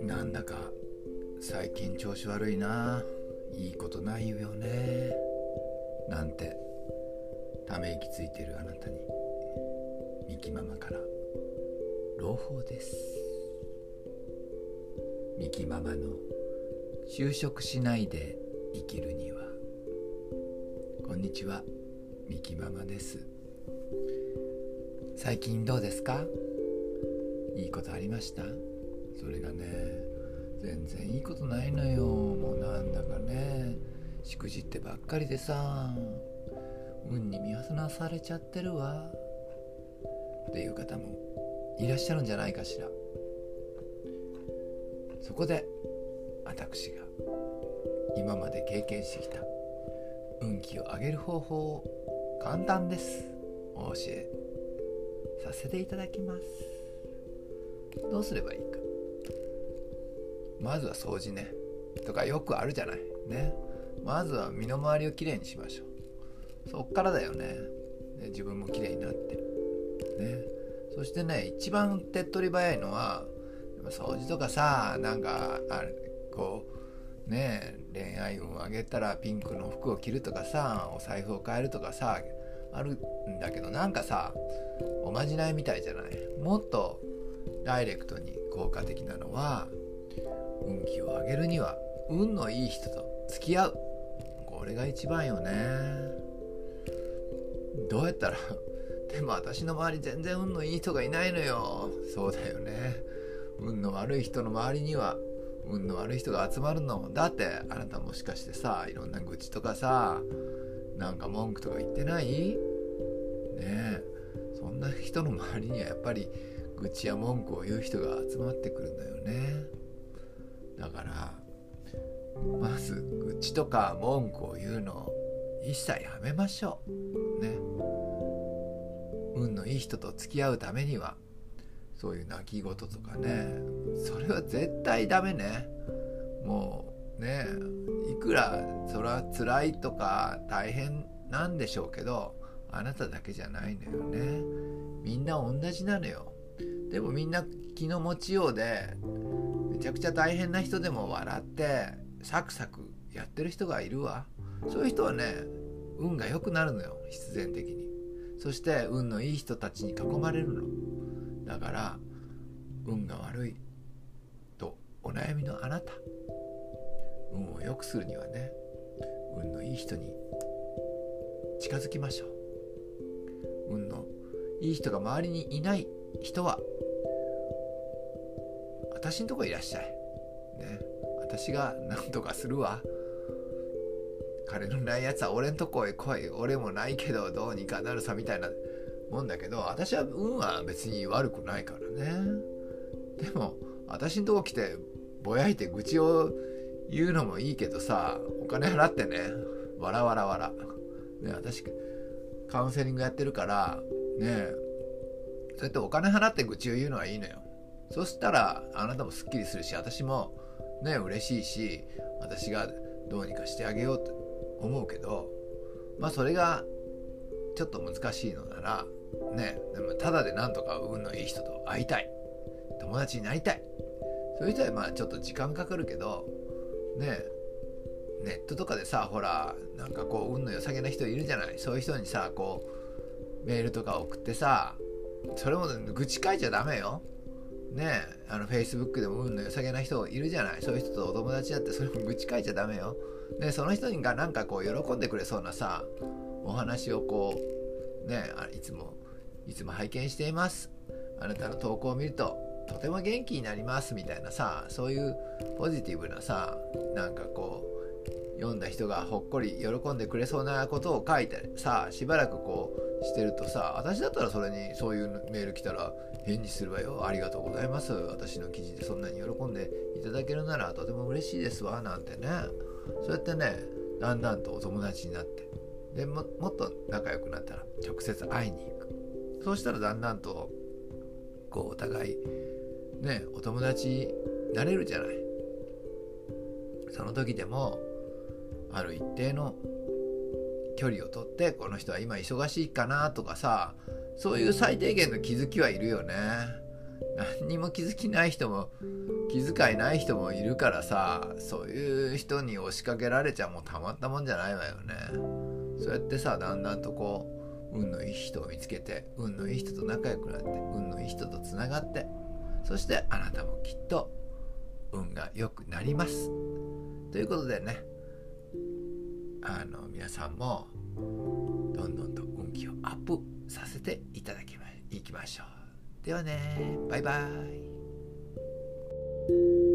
なんだか最近調子悪いな。いいことないよね。なんて。ため息ついてるあなたに。ミキママから。朗報です。ミキママの。就職しないで生きるには。こんにちは。ミキママです。最近どうですか？いいことありました？それがね全然いいことないのよ。もうなんだかねしくじってばっかりでさ。運に見放されちゃってるわ。っていう方もいらっしゃるんじゃないかしら。そこで私が今まで経験してきた運気を上げる方法を簡単です。お教えさせていただきます。どうすればいいか。まずは掃除ね。とかよくあるじゃない。ね。まずは身の回りをきれいにしましょう。そっからだよね。ね自分もきれいになって。ね。そしてね一番手っ取り早いのは掃除とかさなんかあこうね恋愛運を上げたらピンクの服を着るとかさお財布を変えるとかさあるんだけどなんかさおまじないみたいじゃない？もっとダイレクトに効果的なのは運気を上げるには運のいい人と付き合う。これが一番よね。どうやったら でも私の周り全然運のいい人がいないのよ。そうだよね。運の悪い人の周りには運の悪い人が集まるの。だってあなたもしかしてさいろんな愚痴とかさなんか文句とか言ってない？ねえ。そんな人の周りにはやっぱり愚痴や文句を言う人が集まってくるんだよね。だからまず愚痴とか文句を言うのを一切やめましょう。ね。運のいい人と付き合うためにはそういう泣き言とかね。それは絶対ダメね。もうねいくらそれは辛いとか大変なんでしょうけどあなただけじゃないのよね。みんな同じなのよ。でもみんな気の持ちようでめちゃくちゃ大変な人でも笑ってサクサクやってる人がいるわ。そういう人はね運が良くなるのよ。必然的に。そして運のいい人たちに囲まれるの。だから運が悪いとお悩みのあなた。運を良くするにはね運のいい人に近づきましょう。運のいい人が周りにいない人は私のとこいらっしゃい。ね。私が何とかするわ。彼のないやつは俺んとこへ来い。俺もないけどどうにかなるさみたいなもんだけど私は運は別に悪くないからね。でも私んとこ来てぼやいて愚痴を言うのもいいけどさお金払ってね。わらわらわら。ね私カウンセリングやってるからねそうやってお金払って愚痴を言うのはいいのよ。そしたらあなたもすっきりするし私もね嬉しいし私がどうにかしてあげようと思うけどまあそれがちょっと難しいのならねでもただでなんとか運のいい人と会いたい。友達になりたい。そういう人はまあちょっと時間かかるけどねネットとかでさほらなんかこう運の良さげな人いるじゃない？そういう人にさこうメールとか送ってさそれも愚痴書いちゃダメよ。ねあの Facebook でも運の良さげな人いるじゃない？そういう人とお友達だってそれも愚痴書いちゃダメよ。でその人がなんかこう喜んでくれそうなさお話をこうねあいつもいつも拝見しています。あなたの投稿を見るととても元気になりますみたいなさそういうポジティブなさなんかこう読んだ人がほっこり喜んでくれそうなことを書いてさしばらくこうしてるとさ私だったらそれにそういうメール来たら返事するわよ。ありがとうございます。私の記事でそんなに喜んでいただけるならとても嬉しいですわ。なんてね。そうやってねだんだんとお友達になって。でももっと仲良くなったら直接会いに行く。そうしたらだんだんとこうお互いねお友達になれるじゃない。その時でもある一定の距離をとってこの人は今忙しいかなとかさそういう最低限の気づきはいるよね。何にも気づきない人も気遣いない人もいるからさそういう人に押しかけられちゃもうたまったもんじゃないわよね。そうやってさだんだんとこう運のいい人を見つけて運のいい人と仲良くなって運のいい人とつながってそしてあなたもきっと運が良くなります。ということでねあの皆さんもどんどんと運気をアップさせていただきまいきましょう。ではねバイバイ。